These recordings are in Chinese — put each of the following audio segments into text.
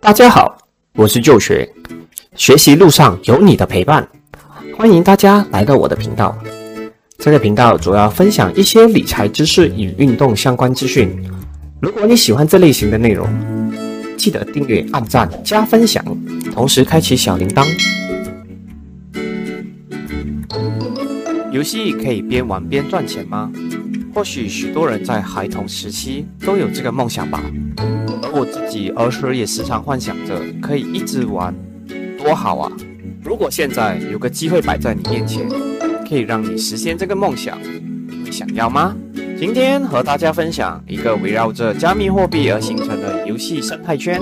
大家好，我是旧学，学习路上有你的陪伴，欢迎大家来到我的频道。这个频道主要分享一些理财知识与运动相关资讯。如果你喜欢这类型的内容，记得订阅、按赞、加分享，同时开启小铃铛。游戏可以边玩边赚钱吗？或许许多人在孩童时期都有这个梦想吧。而我自己儿时也时常幻想着可以一直玩，多好啊！如果现在有个机会摆在你面前，可以让你实现这个梦想，你会想要吗？今天和大家分享一个围绕着加密货币而形成的游戏生态圈。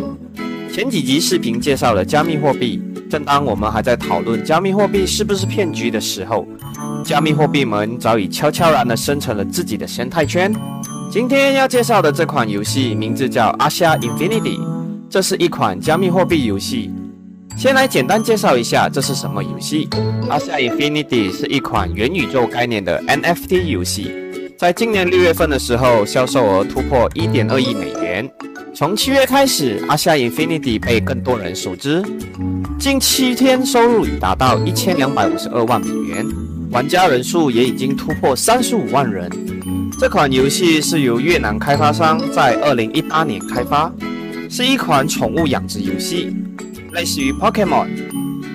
前几集视频介绍了加密货币，正当我们还在讨论加密货币是不是骗局的时候，加密货币们早已悄悄然地生成了自己的生态圈。今天要介绍的这款游戏名字叫阿夏 Infinity，这是一款加密货币游戏。先来简单介绍一下这是什么游戏。阿夏 Infinity 是一款元宇宙概念的 NFT 游戏，在今年六月份的时候，销售额突破一点二亿美元。从七月开始，阿夏 Infinity 被更多人熟知，近七天收入已达到一千两百五十二万美元，玩家人数也已经突破三十五万人。这款游戏是由越南开发商在二零一八年开发，是一款宠物养殖游戏，类似于 Pokemon。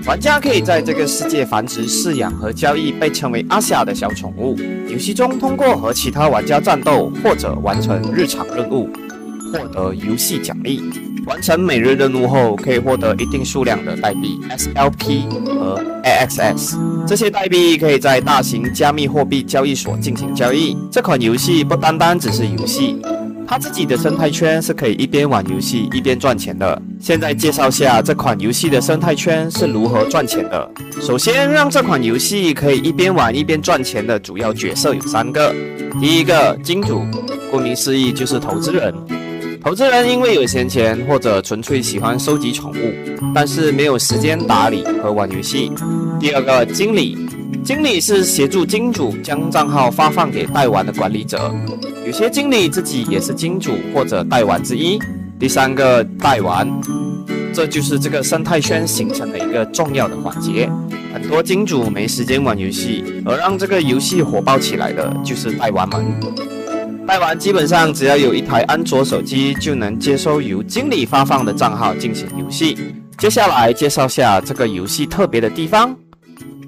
玩家可以在这个世界繁殖、饲养和交易被称为阿夏的小宠物。游戏中通过和其他玩家战斗或者完成日常任务，获得游戏奖励。完成每日任务后，可以获得一定数量的代币 SLP 和 AXS。这些代币可以在大型加密货币交易所进行交易。这款游戏不单单只是游戏，它自己的生态圈是可以一边玩游戏一边赚钱的。现在介绍下这款游戏的生态圈是如何赚钱的。首先，让这款游戏可以一边玩一边赚钱的主要角色有三个。第一个金主，顾名思义就是投资人。投资人因为有闲钱，或者纯粹喜欢收集宠物，但是没有时间打理和玩游戏。第二个经理，经理是协助金主将账号发放给代玩的管理者，有些经理自己也是金主或者代玩之一。第三个代玩，这就是这个生态圈形成的一个重要的环节。很多金主没时间玩游戏，而让这个游戏火爆起来的就是代玩们。代玩基本上只要有一台安卓手机，就能接收由经理发放的账号进行游戏。接下来介绍下这个游戏特别的地方。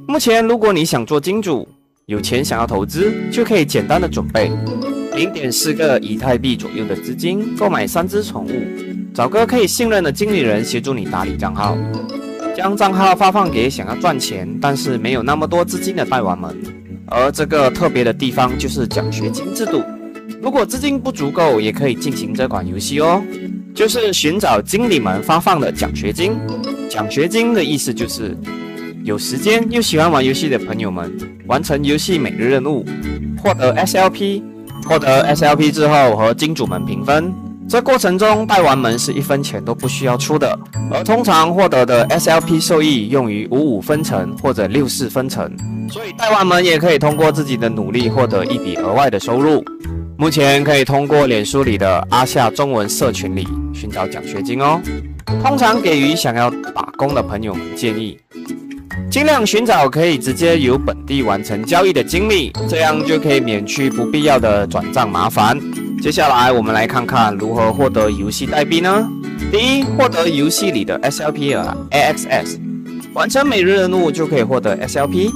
目前，如果你想做金主，有钱想要投资，就可以简单的准备零点四个以太币左右的资金，购买三只宠物，找个可以信任的经理人协助你打理账号，将账号发放给想要赚钱但是没有那么多资金的代玩们。而这个特别的地方就是奖学金制度。如果资金不足够，也可以进行这款游戏哦，就是寻找经理们发放的奖学金。奖学金的意思就是有时间又喜欢玩游戏的朋友们，完成游戏每日任务，获得 SLP，获得 SLP 之后和金主们平分。这过程中，代玩们是一分钱都不需要出的，而通常获得的 SLP 收益用于五五分成或者六四分成，所以代玩们也可以通过自己的努力获得一笔额外的收入。目前可以通过脸书里的阿夏中文社群里寻找奖学金哦。通常给予想要打工的朋友们建议，尽量寻找可以直接由本地完成交易的经历，这样就可以免去不必要的转账麻烦。接下来我们来看看如何获得游戏代币呢？第一，获得游戏里的 SLP 和 AXS，完成每日任务就可以获得 SLP。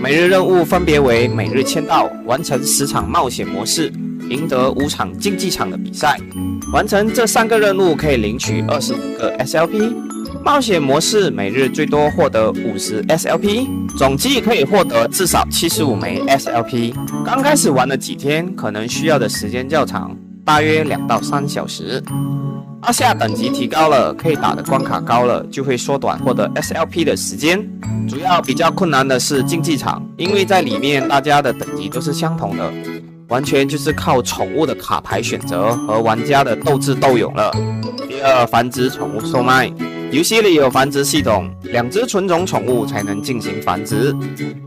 每日任务分别为每日签到、完成十场冒险模式。赢得五场竞技场的比赛，完成这三个任务可以领取二十五个 SLP。冒险模式每日最多获得五十 SLP，总计可以获得至少七十五枚 SLP。刚开始玩了几天，可能需要的时间较长，大约两到三小时。阿夏等级提高了，可以打的关卡高了，就会缩短获得 SLP 的时间。主要比较困难的是竞技场，因为在里面大家的等级都是相同的。完全就是靠宠物的卡牌选择和玩家的斗智斗勇了。第二，繁殖宠物售卖，游戏里有繁殖系统，两只纯种宠物才能进行繁殖。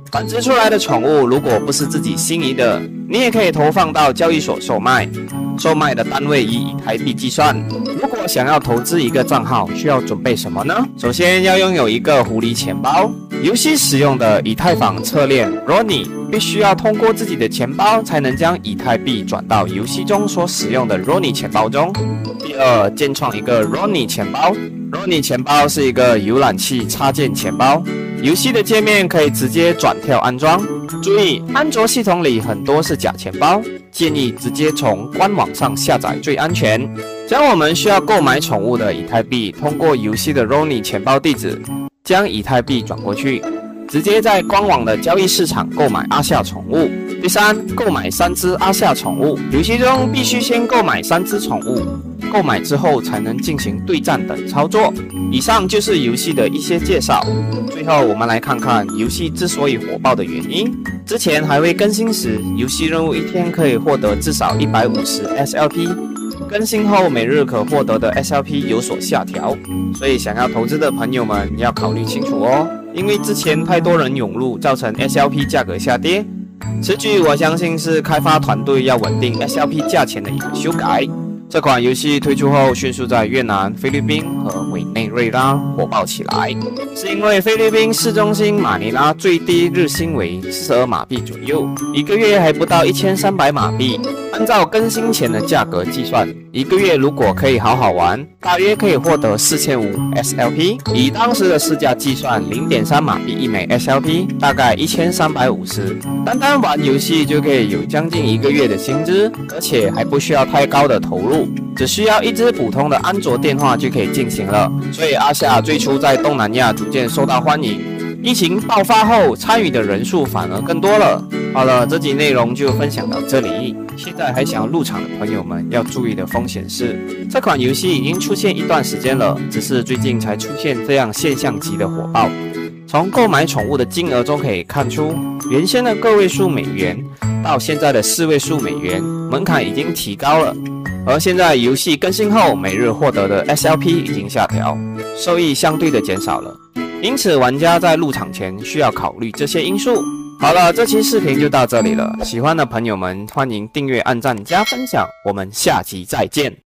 繁殖出来的宠物如果不是自己心仪的，你也可以投放到交易所售卖，售卖的单位以以太币计算。如果想要投资一个账号，需要准备什么呢？首先要拥有一个狐狸钱包，游戏使用的以太坊侧链 Roni 必须要通过自己的钱包才能将以太币转到游戏中所使用的 Roni 钱包中。第二，建创一个 Roni 钱包。Roni 钱包是一个浏览器插件钱包，游戏的界面可以直接转跳安装。注意，安卓系统里很多是假钱包，建议直接从官网上下载最安全。将我们需要购买宠物的以太币通过游戏的 Roni 钱包地址，将以太币转过去，直接在官网的交易市场购买阿夏宠物。第三，购买三只阿夏宠物，游戏中必须先购买三只宠物。购买之后才能进行对战等操作。以上就是游戏的一些介绍。最后，我们来看看游戏之所以火爆的原因。之前还未更新时，游戏任务一天可以获得至少一百五十 SLP，更新后每日可获得的 SLP 有所下调。所以，想要投资的朋友们要考虑清楚哦，因为之前太多人涌入，造成 SLP 价格下跌。此举我相信是开发团队要稳定 SLP 价钱的一个修改。这款游戏推出后，迅速在越南、菲律宾和委内瑞拉火爆起来，是因为菲律宾市中心马尼拉最低日薪为四十二马币左右，一个月还不到一千三百马币。按照更新前的价格计算，一个月如果可以好好玩，大约可以获得四千五 SLP。以当时的市价计算，零点三马币一枚 SLP，大概一千三百五十。单单玩游戏就可以有将近一个月的薪资，而且还不需要太高的投入，只需要一只普通的安卓电话就可以进行了。所以阿夏最初在东南亚逐渐受到欢迎，疫情爆发后参与的人数反而更多了。好了，这集内容就分享到这里。现在还想要入场的朋友们要注意的风险是，这款游戏已经出现一段时间了，只是最近才出现这样现象级的火爆。从购买宠物的金额中可以看出，原先的个位数美元到现在的四位数美元，门槛已经提高了。而现在游戏更新后，每日获得的 SLP 已经下调，收益相对的减少了。因此，玩家在入场前需要考虑这些因素。好了，这期视频就到这里了。喜欢的朋友们，欢迎订阅、按赞、加分享。我们下期再见。